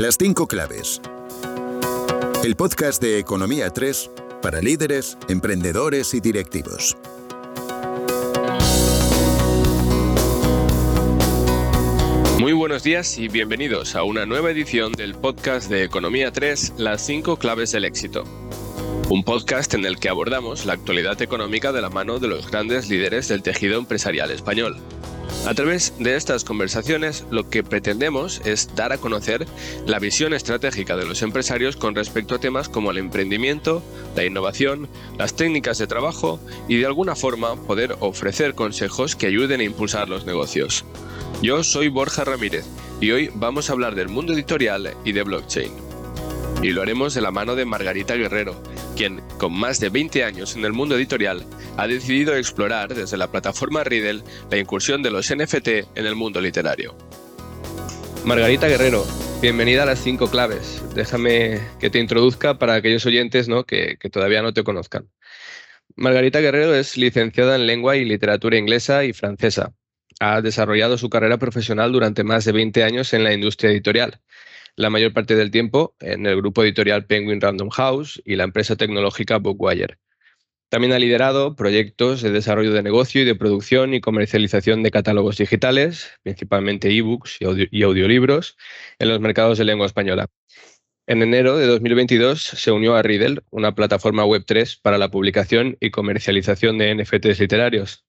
Las cinco claves. El podcast de Economía 3 para líderes, emprendedores y directivos. Muy buenos días y bienvenidos a una nueva edición del podcast de Economía 3, Las cinco claves del éxito. Un podcast en el que abordamos la actualidad económica de la mano de los grandes líderes del tejido empresarial español. A través de estas conversaciones lo que pretendemos es dar a conocer la visión estratégica de los empresarios con respecto a temas como el emprendimiento, la innovación, las técnicas de trabajo y de alguna forma poder ofrecer consejos que ayuden a impulsar los negocios. Yo soy Borja Ramírez y hoy vamos a hablar del mundo editorial y de blockchain. Y lo haremos de la mano de Margarita Guerrero, quien, con más de 20 años en el mundo editorial, ha decidido explorar desde la plataforma Riddle la incursión de los NFT en el mundo literario. Margarita Guerrero, bienvenida a las 5 claves. Déjame que te introduzca para aquellos oyentes ¿no? que, que todavía no te conozcan. Margarita Guerrero es licenciada en lengua y literatura inglesa y francesa. Ha desarrollado su carrera profesional durante más de 20 años en la industria editorial la mayor parte del tiempo en el grupo editorial Penguin Random House y la empresa tecnológica Bookwire. También ha liderado proyectos de desarrollo de negocio y de producción y comercialización de catálogos digitales, principalmente ebooks y, audiolibros, en los mercados de lengua española. En enero de 2022 se unió a Riddle, una plataforma Web3 para la publicación y comercialización de NFTs literarios.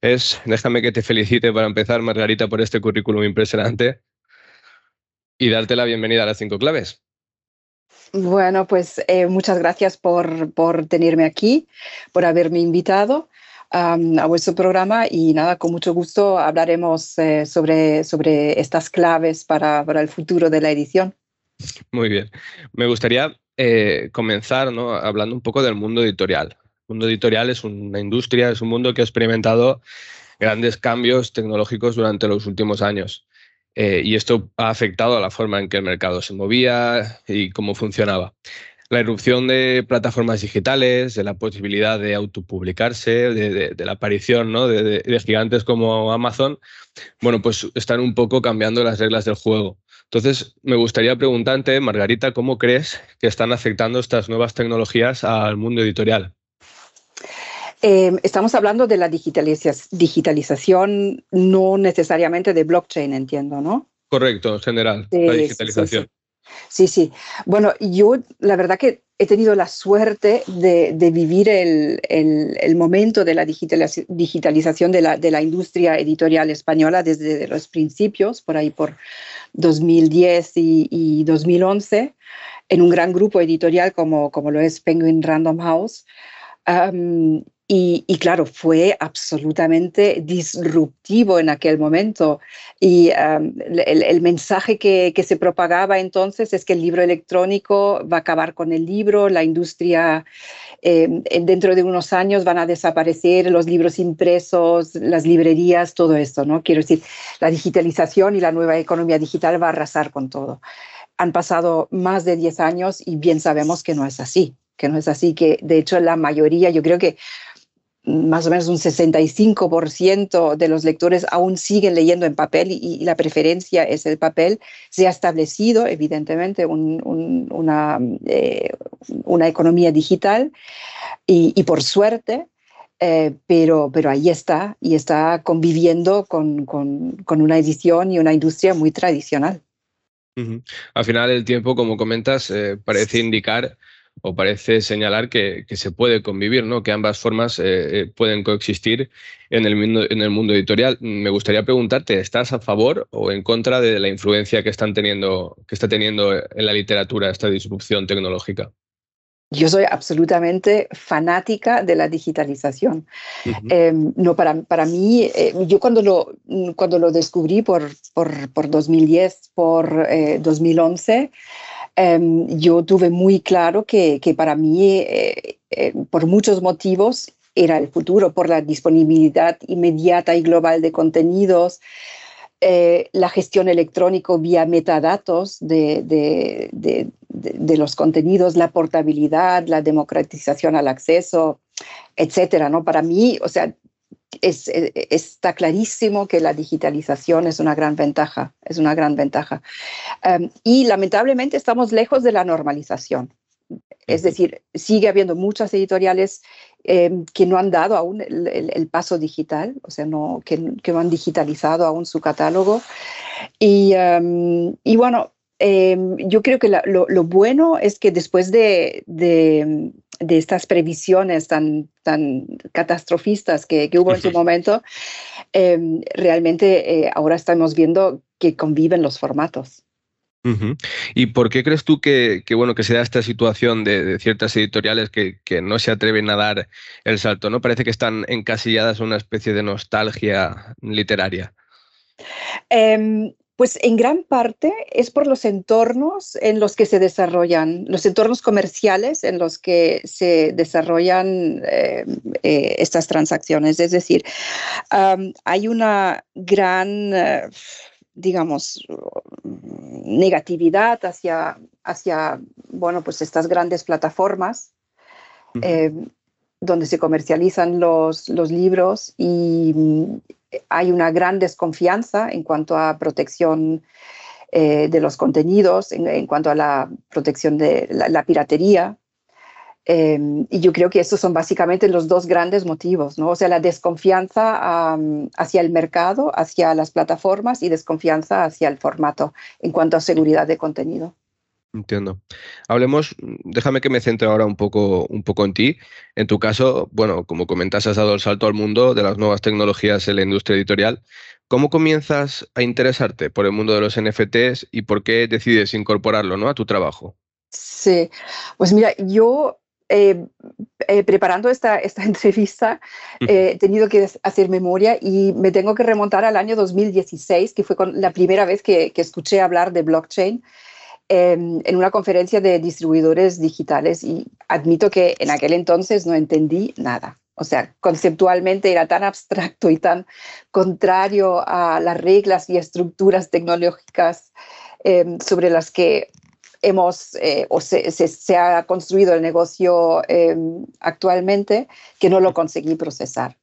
Es, déjame que te felicite para empezar, Margarita, por este currículum impresionante y darte la bienvenida a las cinco claves. Bueno, pues eh, muchas gracias por, por, tenerme aquí, por haberme invitado a vuestro programa y nada, con mucho gusto hablaremos eh, sobre, sobre estas claves para, para, el futuro de la edición. Muy bien. Me gustaría eh, comenzar ¿no? hablando un poco del mundo editorial. El mundo editorial es una industria, es un mundo que ha experimentado grandes cambios tecnológicos durante los últimos años. Eh, y esto ha afectado a la forma en que el mercado se movía y cómo funcionaba. La irrupción de plataformas digitales, de la posibilidad de autopublicarse, de, la aparición de, de, gigantes como Amazon, bueno, pues están un poco cambiando las reglas del juego. Entonces, me gustaría preguntarte, Margarita, ¿cómo crees que están afectando estas nuevas tecnologías al mundo editorial? Eh, estamos hablando de la digitalización, no necesariamente de blockchain, entiendo, ¿no? Correcto, en general, la digitalización. Sí, sí, Bueno, yo la verdad que he tenido la suerte de, vivir el, momento de la digitalización de la, de la, industria editorial española desde los principios, por ahí por 2010 y, 2011, en un gran grupo editorial como, como lo es Penguin Random House. Y, claro, fue absolutamente disruptivo en aquel momento. Y el, mensaje que, se propagaba entonces es que el libro electrónico va a acabar con el libro, la industria, em, dentro de unos años van a desaparecer los libros impresos, las librerías, todo esto, ¿no? Quiero decir, la digitalización y la nueva economía digital va a arrasar con todo. Han pasado más de 10 años y bien sabemos que no es así que no es así, que de hecho la mayoría, yo creo que más o menos un 65% de los lectores aún siguen leyendo en papel y, la preferencia es el papel. Se ha establecido, evidentemente, una, eh, una, economía digital y, por suerte, eh, pero, pero ahí está y está conviviendo con, con, con, una edición y una industria muy tradicional. Al final, el tiempo, como comentas, eh, parece indicar o parece señalar que, se puede convivir, ¿no? que ambas formas eh, eh, pueden coexistir en el, mundo, en el mundo editorial. Me gustaría preguntarte, ¿estás a favor o en contra de la influencia que, están teniendo, que está teniendo en la literatura esta disrupción tecnológica? Yo soy absolutamente fanática de la digitalización. Em, no, para, para mí, eh, yo cuando lo, cuando lo descubrí por, por, por 2010, por 2011, Em, yo tuve muy claro que, que para mí, eh, eh, por muchos motivos, era el futuro, por la disponibilidad inmediata y global de contenidos, eh, la gestión electrónica vía metadatos de, de, de, de, los contenidos, la portabilidad, la democratización al acceso, etcétera, ¿no? Para mí, o sea, está clarísimo que la digitalización es una gran ventaja, es una gran ventaja. Em, y lamentablemente estamos lejos de la normalización. Es decir, sigue habiendo muchas editoriales em, que no han dado aún el, paso digital, o sea, no, que, no han digitalizado aún su catálogo. Y, em, y bueno, Em, yo creo que lo, bueno es que después de, estas previsiones tan, tan catastrofistas que, hubo en su momento, em, realmente eh, ahora estamos viendo que conviven los formatos. ¿Y por qué crees tú que, bueno, que se da esta situación de, ciertas editoriales que, no se atreven a dar el salto? ¿no? Parece que están encasilladas en una especie de nostalgia literaria. Em, pues en gran parte es por los entornos en los que se desarrollan, los entornos comerciales en los que se desarrollan eh, eh, estas transacciones. Es decir, hay una gran, eh, digamos, negatividad hacia, hacia, bueno, pues estas grandes plataformas. Donde se comercializan los, los libros y, hay una gran desconfianza en cuanto a protección eh, de los contenidos, en, cuanto a la protección de la, piratería. Em, y yo creo que estos son básicamente los dos grandes motivos, ¿no? O sea, la desconfianza hacia el mercado, hacia las plataformas y desconfianza hacia el formato en cuanto a seguridad de contenido. Entiendo. Hablemos, déjame que me centre ahora un poco, un poco en ti. En tu caso, bueno, como comentas, has dado el salto al mundo de las nuevas tecnologías en la industria editorial. ¿Cómo comienzas a interesarte por el mundo de los NFTs y por qué decides incorporarlo ¿no? a tu trabajo? Sí, pues mira, yo eh, eh, preparando esta, esta entrevista eh, he tenido que hacer memoria y me tengo que remontar al año 2016, que fue la primera vez que, que escuché hablar de blockchain en una conferencia de distribuidores digitales y admito que en aquel entonces no entendí nada. O sea, conceptualmente era tan abstracto y tan contrario a las reglas y estructuras tecnológicas em, sobre las que hemos eh, o se, se, ha construido el negocio em, actualmente que no lo conseguí procesar.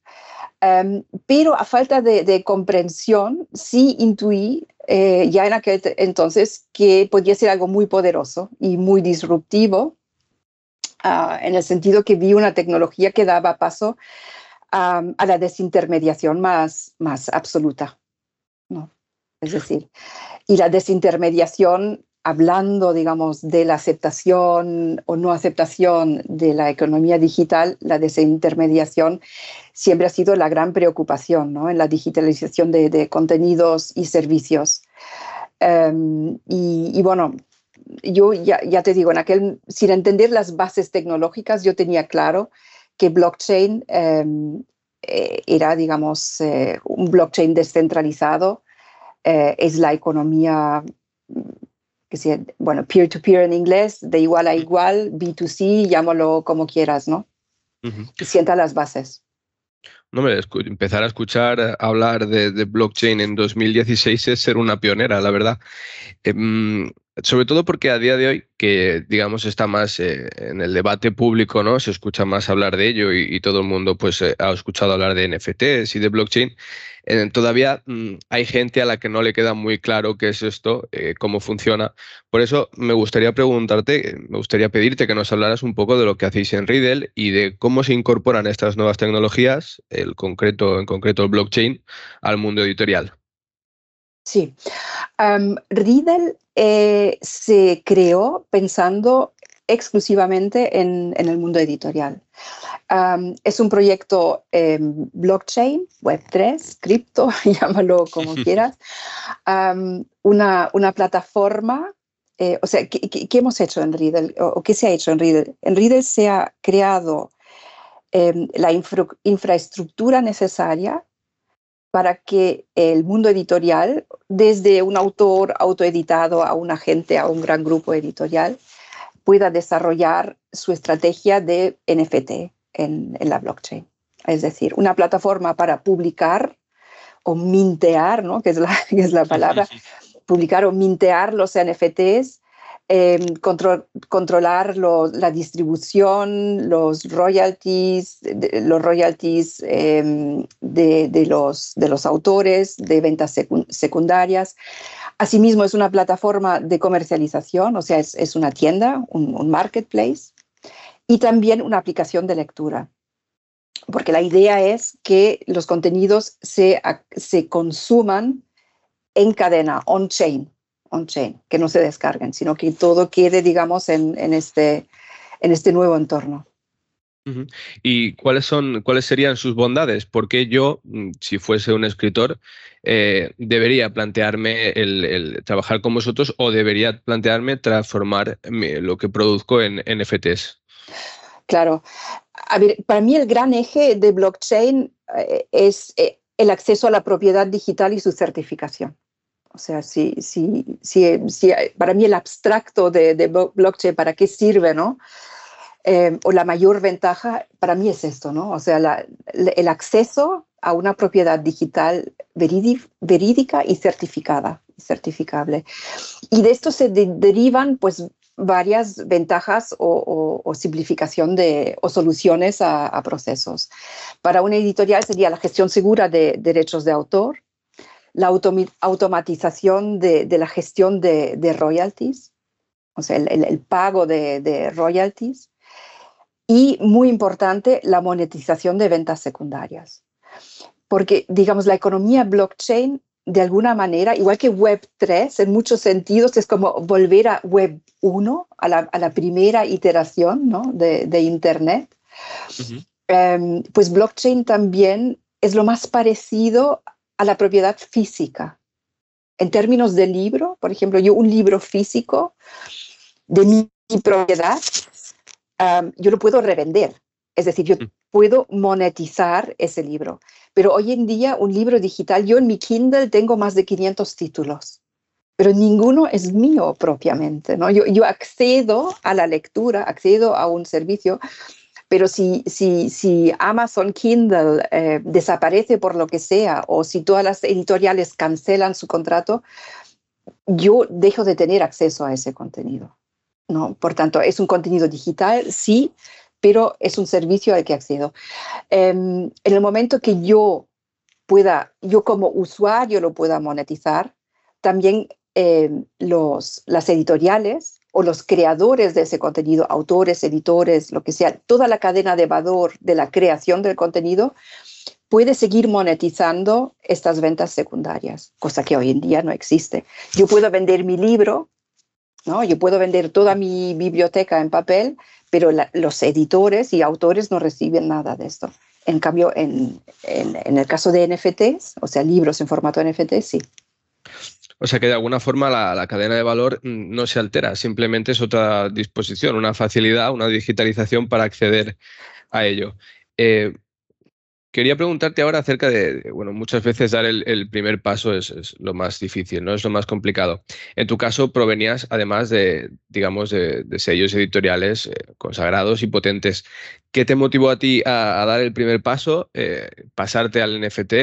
pero a falta de, de, comprensión, sí intuí eh, ya en aquel entonces que podía ser algo muy poderoso y muy disruptivo, ah, en el sentido que vi una tecnología que daba paso a la desintermediación más, más absoluta. ¿no? Es decir, y la desintermediación, hablando, digamos, de la aceptación o no aceptación de la economía digital, la desintermediación siempre ha sido la gran preocupación ¿no? en la digitalización de, contenidos y servicios. Em, y, bueno, yo ya, ya, te digo, en aquel, sin entender las bases tecnológicas, yo tenía claro que blockchain em, eh, era, digamos, eh, un blockchain descentralizado, eh, es la economía que sea, bueno, peer-to-peer en inglés, de igual a igual, B2C, llámalo como quieras, ¿no? Que sienta las bases. No, me empezar a escuchar hablar de, blockchain en 2016 es ser una pionera, la verdad. Em, sobre todo porque a día de hoy, que digamos está más eh, en el debate público, ¿no? Se escucha más hablar de ello y, todo el mundo pues eh, ha escuchado hablar de NFTs y de blockchain. Eh, todavía mm, hay gente a la que no le queda muy claro qué es esto, cómo funciona. Por eso me gustaría preguntarte, me gustaría pedirte que nos hablaras un poco de lo que hacéis en Riddle y de cómo se incorporan estas nuevas tecnologías, el concreto, en concreto el blockchain, al mundo editorial. Sí. Riddle eh, se creó pensando exclusivamente en, el mundo editorial. es un proyecto blockchain, Web3, cripto, llámalo como quieras, una, una, plataforma. Eh, o sea, ¿qué, hemos hecho en Riddle? ¿O, qué se ha hecho en Riddle? En Riddle se ha creado em, la infraestructura necesaria para que el mundo editorial, desde un autor autoeditado a un agente, a un gran grupo editorial, pueda desarrollar su estrategia de NFT en, la blockchain. Es decir, una plataforma para publicar o mintear, ¿no? que, es la, es la palabra, publicar o mintear los NFTs em, controlar la distribución, los royalties, los royalties em, de, los, de los autores, de ventas secundarias. Asimismo, es una plataforma de comercialización, o sea, es, una tienda, un, marketplace, y también una aplicación de lectura porque la idea es que los contenidos se, se consuman en cadena, on-chain, on-chain, que no se descarguen, sino que todo quede, digamos, en, este, en este nuevo entorno. ¿Y cuáles son, cuáles serían sus bondades? Porque yo, mm, si fuese un escritor, eh, debería plantearme el, trabajar con vosotros o debería plantearme transformar lo que produzco en NFTs. Claro. A ver, para mí el gran eje de blockchain eh, es eh, el acceso a la propiedad digital y su certificación. O sea, si, si, si, si para mí el abstracto de, blockchain, ¿para qué sirve, no? Eh, o la mayor ventaja para mí es esto, ¿no? O sea, el acceso a una propiedad digital verídica y certificada, certificable. Y de esto se derivan, pues, varias ventajas o, simplificación de, o soluciones a, a, procesos. Para una editorial sería la gestión segura de derechos de autor, la automatización de, la gestión de, royalties, o sea, el, pago de, royalties, y muy importante, la monetización de ventas secundarias. Porque, digamos, la economía blockchain, de alguna manera, igual que Web 3, en muchos sentidos, es como volver a Web 1, a la, primera iteración ¿no? de, Internet. Em, pues blockchain también es lo más parecido a la propiedad física. En términos de libro, por ejemplo, yo un libro físico de mi, propiedad, yo lo puedo revender. Es decir, yo mm. puedo monetizar ese libro. Pero hoy en día, un libro digital, yo en mi Kindle tengo más de 500 títulos, pero ninguno es mío propiamente. ¿no? Yo, yo accedo a la lectura, accedo a un servicio pero si, si, si Amazon Kindle eh, desaparece por lo que sea o si todas las editoriales cancelan su contrato, yo dejo de tener acceso a ese contenido. ¿no? Por tanto, es un contenido digital, sí, pero es un servicio al que accedo. Em, en el momento que yo pueda, yo como usuario lo pueda monetizar, también em, los, las editoriales o los creadores de ese contenido, autores, editores, lo que sea, toda la cadena de valor de la creación del contenido, puede seguir monetizando estas ventas secundarias, cosa que hoy en día no existe. Yo puedo vender mi libro, ¿no? yo puedo vender toda mi biblioteca en papel, pero los editores y autores no reciben nada de esto. En cambio, en, en el caso de NFTs, o sea, libros en formato NFT, sí. O sea que de alguna forma la, cadena de valor mm, no se altera, simplemente es otra disposición, una facilidad, una digitalización para acceder a ello. Eh, quería preguntarte ahora acerca de, bueno, muchas veces dar el, primer paso es, lo más difícil, ¿no? Es lo más complicado. En tu caso provenías además de, digamos, de, sellos editoriales eh, consagrados y potentes. ¿Qué te motivó a ti a, dar el primer paso, eh, pasarte al NFT,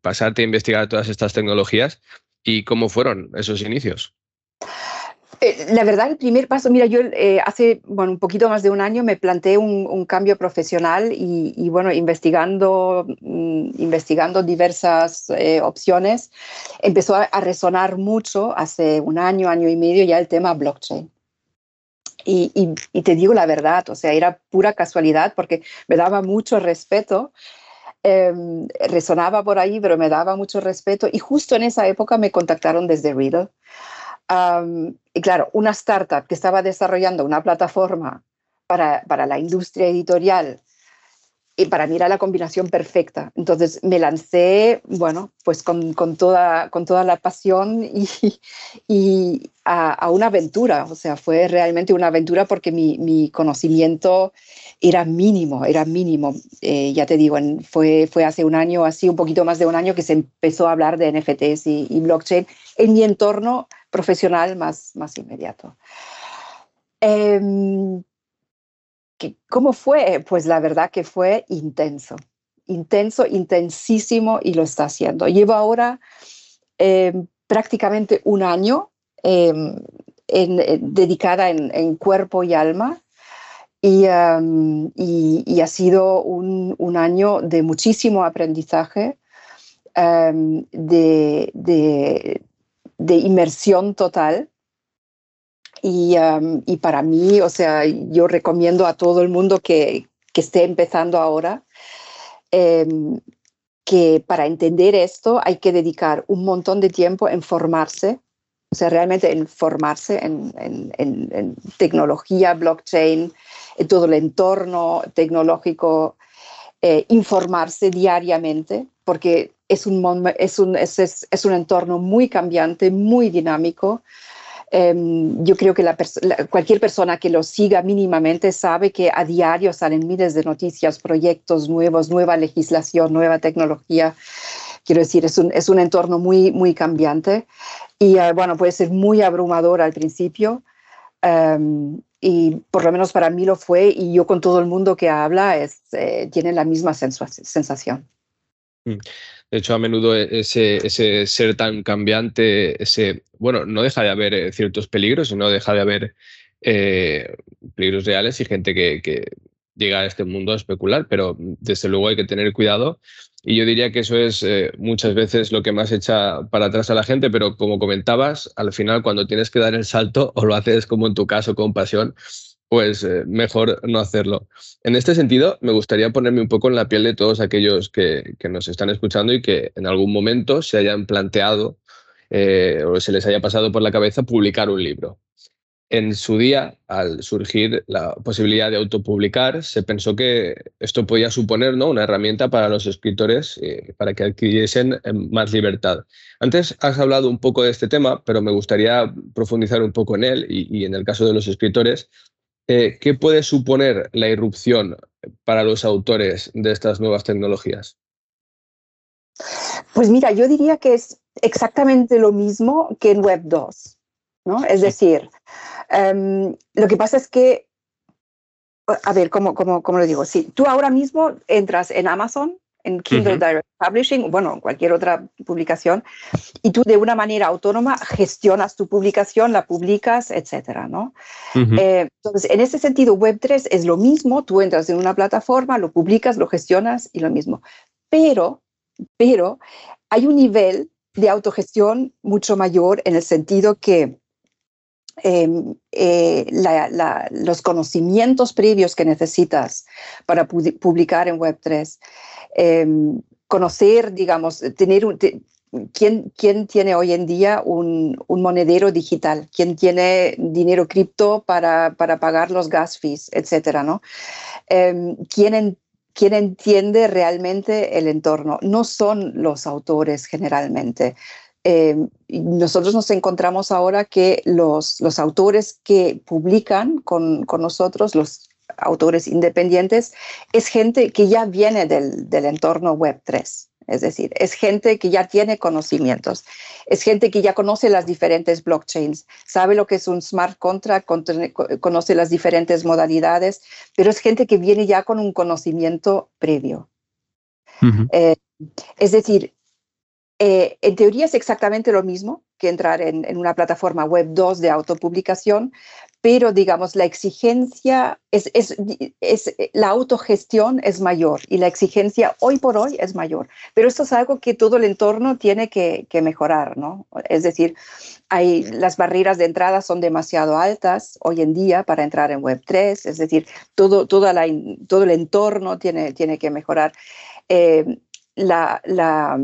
pasarte a investigar todas estas tecnologías? ¿Y cómo fueron esos inicios? Eh, la verdad, el primer paso, mira, yo eh, hace bueno, un poquito más de un año me planteé un, cambio profesional y, bueno, investigando, mm, investigando diversas eh, opciones, empezó a, resonar mucho hace un año, año y medio ya el tema blockchain. Y, y, te digo la verdad, o sea, era pura casualidad porque me daba mucho respeto Em, resonaba por ahí, pero me daba mucho respeto. Y justo en esa época me contactaron desde Riddle. y claro, una startup que estaba desarrollando una plataforma para, para la industria editorial y para mí era la combinación perfecta. Entonces me lancé, bueno, pues con, con toda, con toda la pasión y, y a, a, una aventura. O sea, fue realmente una aventura porque mi, mi conocimiento era mínimo, era mínimo. Eh, ya te digo, fue, fue hace un año, así un poquito más de un año que se empezó a hablar de NFTs y, blockchain en mi entorno profesional más, más inmediato. Em, ¿Cómo fue? Pues la verdad que fue intenso, intenso, intensísimo y lo está haciendo. Llevo ahora em, prácticamente un año em, dedicada en, cuerpo y alma. Y, ha sido un, año de muchísimo aprendizaje, de, inmersión total. Y, para mí, o sea, yo recomiendo a todo el mundo que, esté empezando ahora, em, que para entender esto hay que dedicar un montón de tiempo en formarse, o sea, realmente en formarse en, tecnología, blockchain, en todo el entorno tecnológico, eh, informarse diariamente, porque es un, es un, es, es un entorno muy cambiante, muy dinámico. Em, yo creo que cualquier persona que lo siga mínimamente sabe que a diario salen miles de noticias, proyectos nuevos, nueva legislación, nueva tecnología. Quiero decir, es un, es un entorno muy, muy cambiante y eh, bueno, puede ser muy abrumador al principio. Em, y por lo menos para mí lo fue y yo con todo el mundo que habla es, eh, tiene la misma sensación. De hecho, a menudo e-, ese, ese, ser tan cambiante, ese, bueno, no deja de haber eh, ciertos peligros, no deja de haber eh, peligros reales y gente que, que, llega a este mundo a especular, pero desde luego hay que tener cuidado. Y yo diría que eso es eh, muchas veces lo que más echa para atrás a la gente, pero como comentabas, al final cuando tienes que dar el salto o lo haces como en tu caso con pasión, pues eh, mejor no hacerlo. En este sentido, me gustaría ponerme un poco en la piel de todos aquellos que, nos están escuchando y que en algún momento se hayan planteado eh, o se les haya pasado por la cabeza publicar un libro. En su día, al surgir la posibilidad de autopublicar, se pensó que esto podía suponer ¿no? una herramienta para los escritores eh, para que adquiriesen más libertad. Antes has hablado un poco de este tema, pero me gustaría profundizar un poco en él y en el caso de los escritores, eh, ¿qué puede suponer la irrupción para los autores de estas nuevas tecnologías? Pues mira, yo diría que es exactamente lo mismo que en Web 2, ¿no? Es decir, em, lo que pasa es que, a ver, ¿cómo, cómo, cómo lo digo? Si tú ahora mismo entras en Amazon en Kindle Direct Publishing, bueno, cualquier otra publicación, y tú de una manera autónoma gestionas tu publicación, la publicas, etcétera, ¿no? Eh, entonces, en ese sentido, Web3 es lo mismo, tú entras en una plataforma, lo publicas, lo gestionas y lo mismo. Pero, pero hay un nivel de autogestión mucho mayor en el sentido que em, eh, los conocimientos previos que necesitas para publicar en Web3 Em, conocer, digamos, tener un, ¿quién, ¿quién, tiene hoy en día un, un monedero digital? ¿Quién tiene dinero cripto para, para, pagar los gas fees, etcétera, ¿no? Em, ¿quién, ¿Quién entiende realmente el entorno? No son los autores generalmente. Em, nosotros nos encontramos ahora que los, los autores que publican con, con nosotros, los autores independientes, es gente que ya viene del, entorno Web 3. Es decir, es gente que ya tiene conocimientos, es gente que ya conoce las diferentes blockchains, sabe lo que es un smart contract, conoce las diferentes modalidades, pero es gente que viene ya con un conocimiento previo. Eh, es decir, eh, en teoría es exactamente lo mismo que entrar en, en, una plataforma web 2 de autopublicación, pero digamos, la exigencia es, es, es, la autogestión es mayor y la exigencia hoy por hoy es mayor. Pero esto es algo que todo el entorno tiene que, que mejorar, ¿no? Es decir, hay, las barreras de entrada son demasiado altas hoy en día para entrar en Web3, es decir, todo, toda la, todo el entorno tiene, tiene que mejorar. Eh, la, la,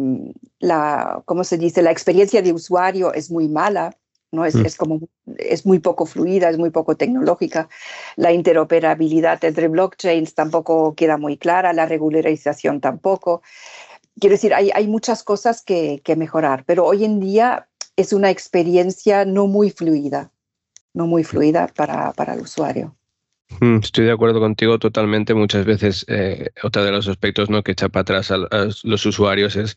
la, ¿cómo se dice? La experiencia de usuario es muy mala ¿no? Es, mm. es, como, es muy poco fluida, es muy poco tecnológica. La interoperabilidad entre blockchains tampoco queda muy clara, la regularización tampoco. Quiero decir, hay, hay muchas cosas que, que mejorar, pero hoy en día es una experiencia no muy fluida, no muy fluida para, para el usuario. Mm, estoy de acuerdo contigo totalmente. Muchas veces, eh, otro de los aspectos ¿no? que echa para atrás a, los usuarios es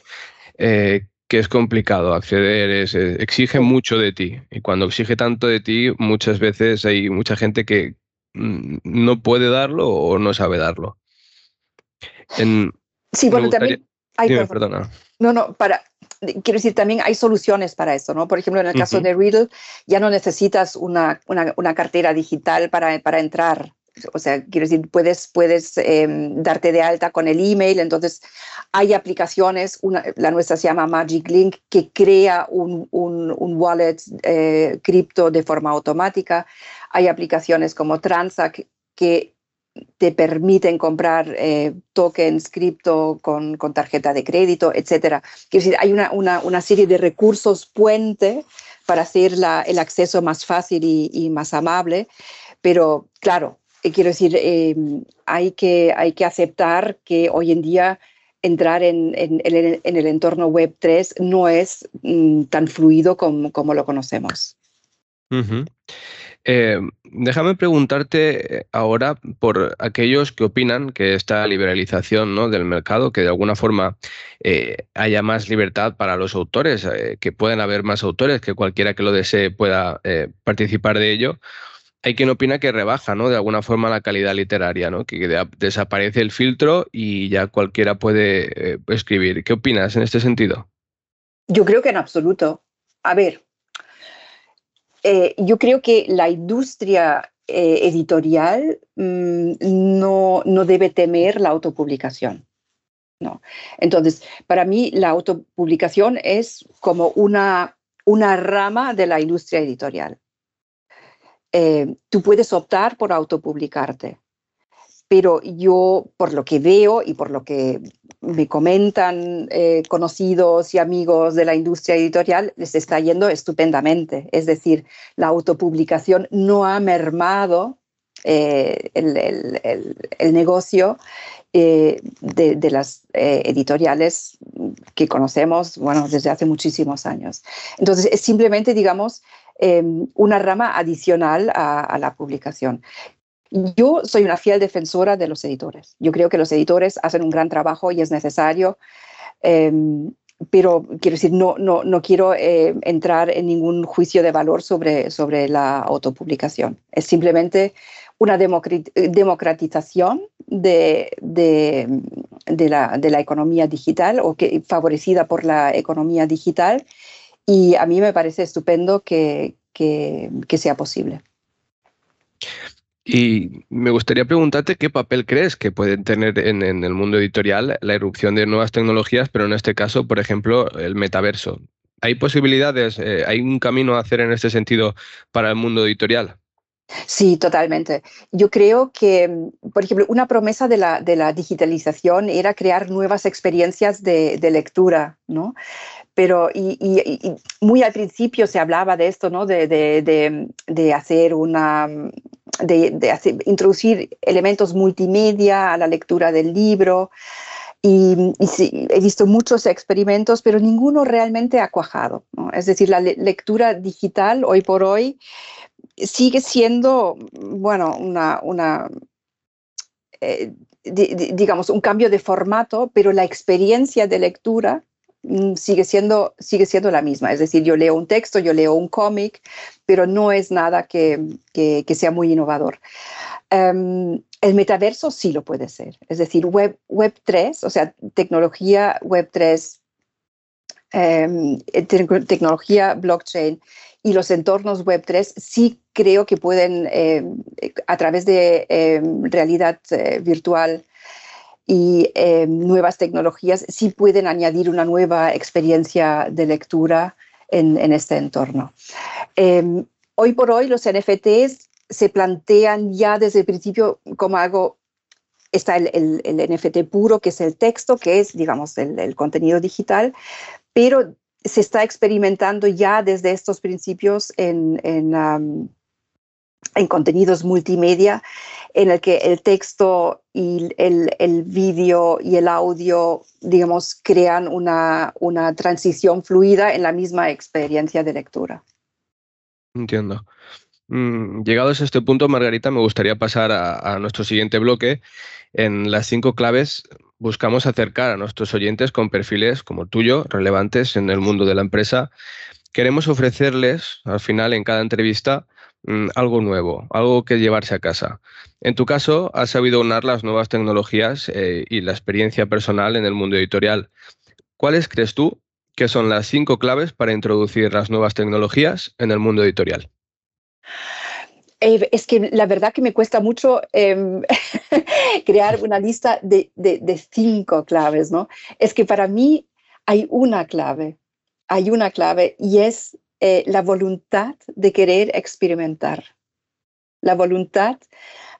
eh, que es complicado acceder, es, exige mucho de ti. Y cuando exige tanto de ti, muchas veces hay mucha gente que mm, no puede darlo o no sabe darlo. sí, bueno, también... Ay, perdona. No, no, para, quiero decir, también hay soluciones para eso, ¿no? Por ejemplo, en el caso de Riddle, ya no necesitas una, una, cartera digital para, para entrar o sea, quiero decir, puedes, puedes em, darte de alta con el email, entonces hay aplicaciones, una, la nuestra se llama Magic Link, que crea un, un, un wallet eh, cripto de forma automática, hay aplicaciones como Transac que te permiten comprar eh, tokens cripto con, con, tarjeta de crédito, etc. Quiero decir, hay una, una, una serie de recursos puente para hacer la, el acceso más fácil y, y más amable, pero claro, eh, quiero decir, em, hay, que, hay que aceptar que hoy en día entrar en, en, el entorno web 3 no es mm, tan fluido como, como lo conocemos. Eh, déjame preguntarte eh, ahora por aquellos que opinan que esta liberalización ¿no? del mercado, que de alguna forma haya más libertad para los autores, que puedan haber más autores, que cualquiera que lo desee pueda participar de ello hay quien opina que rebaja, ¿no? De alguna forma la calidad literaria, ¿no? Que desaparece el filtro y ya cualquiera puede eh, escribir. ¿Qué opinas en este sentido? Yo creo que en absoluto. A ver, eh, yo creo que la industria eh, editorial mm, no, no, debe temer la autopublicación. ¿no? Entonces, para mí la autopublicación es como una, una rama de la industria editorial. Eh, tú puedes optar por autopublicarte. Pero yo, por lo que veo y por lo que me comentan eh, conocidos y amigos de la industria editorial, les está yendo estupendamente. Es decir, la autopublicación no ha mermado eh, el, negocio de, las editoriales que conocemos bueno, desde hace muchísimos años. Entonces, es simplemente, digamos, Em, una rama adicional a, la publicación. Yo soy una fiel defensora de los editores. Yo creo que los editores hacen un gran trabajo y es necesario, em, pero quiero decir, no, no, no quiero eh, entrar en ningún juicio de valor sobre, sobre la autopublicación. Es simplemente una democratización de, de, de, la, de la, economía digital o que, favorecida por la economía digital y a mí me parece estupendo que, sea posible. Y me gustaría preguntarte qué papel crees que pueden tener en, el mundo editorial la irrupción de nuevas tecnologías, pero en este caso, por ejemplo, el metaverso. ¿Hay posibilidades, eh, hay un camino a hacer en este sentido para el mundo editorial? Sí, totalmente. Yo creo que, por ejemplo, una promesa de la, de la digitalización era crear nuevas experiencias de, de lectura, ¿no? pero y, muy al principio se hablaba de esto, ¿no? De, de, hacer una, de, introducir elementos multimedia a la lectura del libro. Y, he visto muchos experimentos, pero ninguno realmente ha cuajado. Es decir, la lectura digital hoy por hoy sigue siendo, bueno, una, eh, digamos, un cambio de formato, pero la experiencia de lectura Mm, sigue siendo, sigue siendo la misma. Es decir, yo leo un texto, yo leo un cómic, pero no es nada que, que, sea muy innovador. Em, el metaverso sí lo puede ser. Es decir, Web, web 3, o sea, tecnología Web 3, em, tecnología blockchain y los entornos Web 3 sí creo que pueden, em, a través de realidad eh, virtual, y eh, nuevas tecnologías sí pueden añadir una nueva experiencia de lectura en, este entorno. Em, hoy por hoy los NFTs se plantean ya desde el principio como algo, está el, NFT puro, que es el texto, que es, digamos, el, contenido digital, pero se está experimentando ya desde estos principios en, en, en contenidos multimedia en el que el texto y el, el vídeo y el audio, digamos, crean una, una transición fluida en la misma experiencia de lectura. Entiendo. Mm, llegados a este punto, Margarita, me gustaría pasar a, nuestro siguiente bloque. En las cinco claves buscamos acercar a nuestros oyentes con perfiles como el tuyo, relevantes en el mundo de la empresa. Queremos ofrecerles, al final, en cada entrevista, Mm, algo nuevo, algo que llevarse a casa. En tu caso, has sabido unar las nuevas tecnologías eh, y la experiencia personal en el mundo editorial. ¿Cuáles crees tú ¿qué son las cinco claves para introducir las nuevas tecnologías en el mundo editorial? Eh, es que la verdad que me cuesta mucho em, crear una lista de, cinco claves, ¿no? Es que para mí hay una clave, hay una clave y es eh, la voluntad de querer experimentar, la voluntad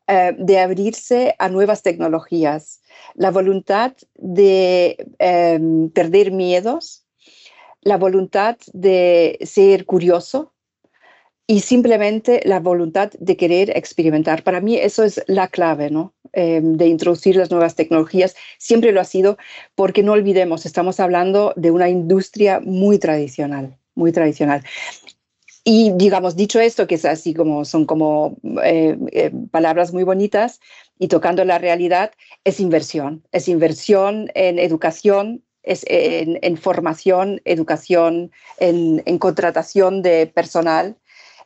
eh, de abrirse a nuevas tecnologías, la voluntad de em, perder miedos, la voluntad de ser curioso, y simplemente la voluntad de querer experimentar. Para mí eso es la clave, ¿no? Em, de introducir las nuevas tecnologías. Siempre lo ha sido porque no olvidemos, estamos hablando de una industria muy tradicional, muy tradicional. Y digamos, dicho esto, que es así como son como eh, eh, palabras muy bonitas y tocando la realidad, es inversión. Es inversión en educación, es en, formación, educación, en, en contratación de personal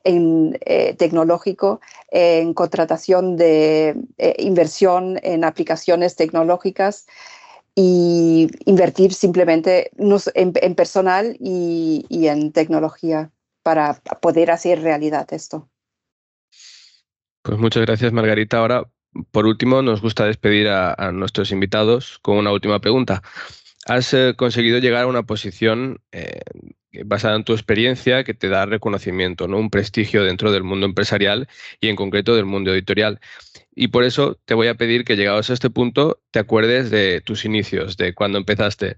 en, eh, tecnológico, en contratación de eh, inversión en aplicaciones tecnológicas y invertir simplemente en, personal y, en tecnología para poder hacer realidad esto. Pues muchas gracias, Margarita. Ahora, por último, nos gusta despedir a, nuestros invitados con una última pregunta. Has eh, conseguido llegar a una posición basada en tu experiencia que te da reconocimiento, ¿no? un prestigio dentro del mundo empresarial y en concreto del mundo editorial. Y por eso te voy a pedir que llegados a este punto te acuerdes de tus inicios, de cuando empezaste.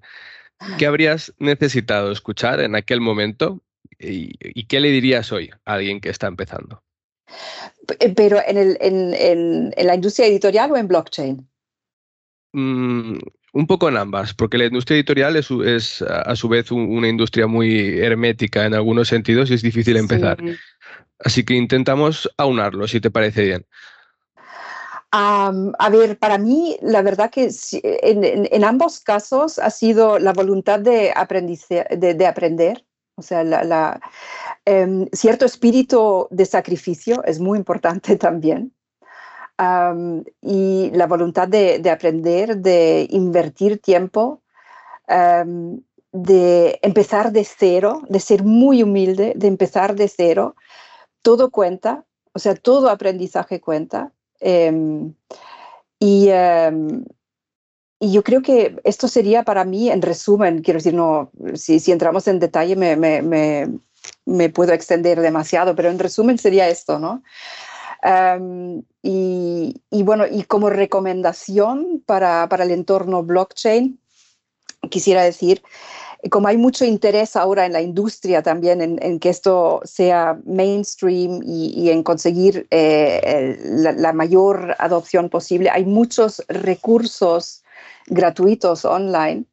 ¿Qué habrías necesitado escuchar en aquel momento y, qué le dirías hoy a alguien que está empezando? ¿Pero en, la industria editorial o en blockchain? Mm, un poco en ambas, porque la industria editorial es, a su vez una industria muy hermética en algunos sentidos y es difícil empezar. Así que intentamos aunarlo, si te parece bien. a ver, para mí, la verdad que en, ambos casos ha sido la voluntad de, de, aprender, o sea, la, em, cierto espíritu de sacrificio es muy importante también y la voluntad de, aprender, de invertir tiempo, de empezar de cero, de ser muy humilde, de empezar de cero. Todo cuenta, o sea, todo aprendizaje cuenta. Em, y, y, yo creo que esto sería para mí, en resumen, quiero decir, no, si, si entramos en detalle me, me, me, me, puedo extender demasiado, pero en resumen sería esto, ¿no? Y, bueno, y como recomendación para, para, el entorno blockchain, quisiera decir, como hay mucho interés ahora en la industria también en, que esto sea mainstream y, en conseguir eh, la, mayor adopción posible, hay muchos recursos gratuitos online.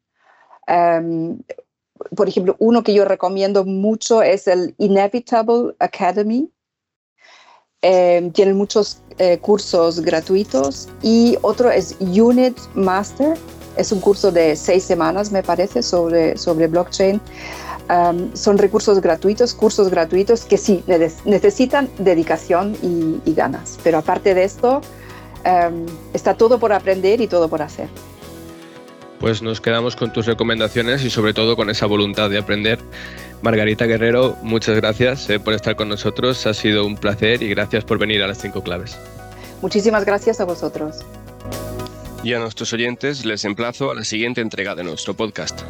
por ejemplo, uno que yo recomiendo mucho es el Inevitable Academy, eh, tienen muchos eh, cursos gratuitos y otro es Unit Master. Es un curso de seis semanas, me parece, sobre, sobre blockchain. son recursos gratuitos, cursos gratuitos que sí necesitan dedicación y, ganas. Pero aparte de esto, está todo por aprender y todo por hacer. Pues nos quedamos con tus recomendaciones y sobre todo con esa voluntad de aprender Margarita Guerrero, muchas gracias eh, por estar con nosotros. Ha sido un placer y gracias por venir a las cinco claves. Muchísimas gracias a vosotros. Y a nuestros oyentes les emplazo a la siguiente entrega de nuestro podcast.